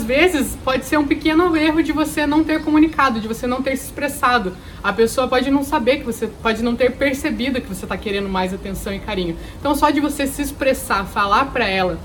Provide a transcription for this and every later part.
às vezes pode ser um pequeno erro de você não ter comunicado, de você não ter se expressado. A pessoa pode não saber que você pode não ter percebido que você está querendo mais atenção e carinho. Então só de você se expressar, falar para ela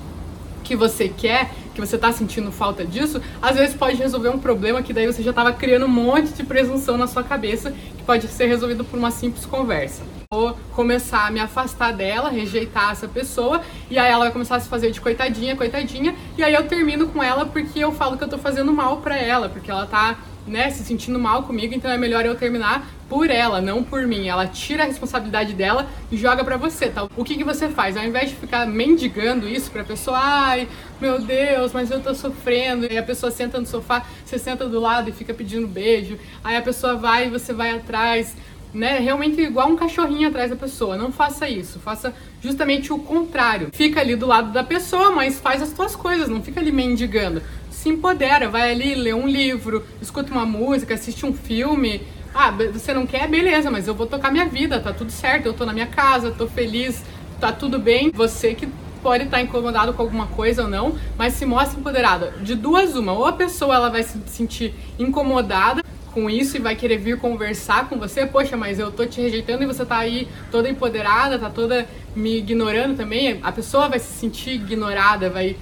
que você quer, que você tá sentindo falta disso, às vezes pode resolver um problema que daí você já estava criando um monte de presunção na sua cabeça, que pode ser resolvido por uma simples conversa. Vou começar a me afastar dela, rejeitar essa pessoa, e aí ela vai começar a se fazer de coitadinha, coitadinha, e aí eu termino com ela porque eu falo que eu tô fazendo mal pra ela, porque ela tá né, se sentindo mal comigo, então é melhor eu terminar por ela, não por mim. Ela tira a responsabilidade dela e joga para você, tá? O que que você faz? Ao invés de ficar mendigando isso pra pessoa, ai, meu Deus, mas eu tô sofrendo. E a pessoa senta no sofá, você senta do lado e fica pedindo beijo. Aí a pessoa vai e você vai atrás né? Realmente igual um cachorrinho atrás da pessoa. Não faça isso. Faça justamente o contrário. Fica ali do lado da pessoa, mas faz as tuas coisas. Não fica ali mendigando. Se empodera, vai ali ler um livro, escuta uma música, assiste um filme. Ah, você não quer? Beleza, mas eu vou tocar minha vida, tá tudo certo. Eu tô na minha casa, tô feliz, tá tudo bem. Você que pode estar incomodado com alguma coisa ou não, mas se mostra empoderada. De duas uma, ou a pessoa ela vai se sentir incomodada com isso e vai querer vir conversar com você, poxa, mas eu tô te rejeitando e você tá aí toda empoderada, tá toda me ignorando também, a pessoa vai se sentir ignorada, vai,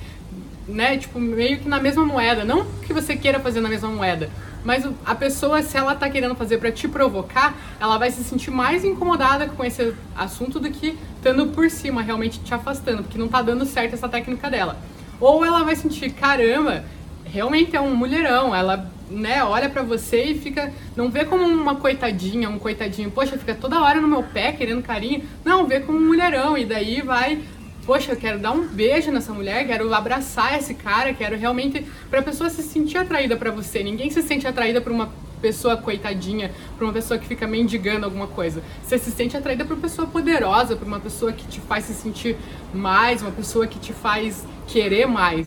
né, tipo, meio que na mesma moeda, não que você queira fazer na mesma moeda, mas a pessoa, se ela tá querendo fazer para te provocar, ela vai se sentir mais incomodada com esse assunto do que estando por cima, realmente te afastando, porque não tá dando certo essa técnica dela. Ou ela vai sentir, caramba, realmente é um mulherão, ela né, olha para você e fica, não vê como uma coitadinha, um coitadinho, poxa, fica toda hora no meu pé querendo carinho. Não, vê como um mulherão e daí vai, poxa, eu quero dar um beijo nessa mulher, quero abraçar esse cara, quero realmente para a pessoa se sentir atraída para você. Ninguém se sente atraída por uma pessoa coitadinha, por uma pessoa que fica mendigando alguma coisa. Você se sente atraída por uma pessoa poderosa, por uma pessoa que te faz se sentir mais, uma pessoa que te faz querer mais.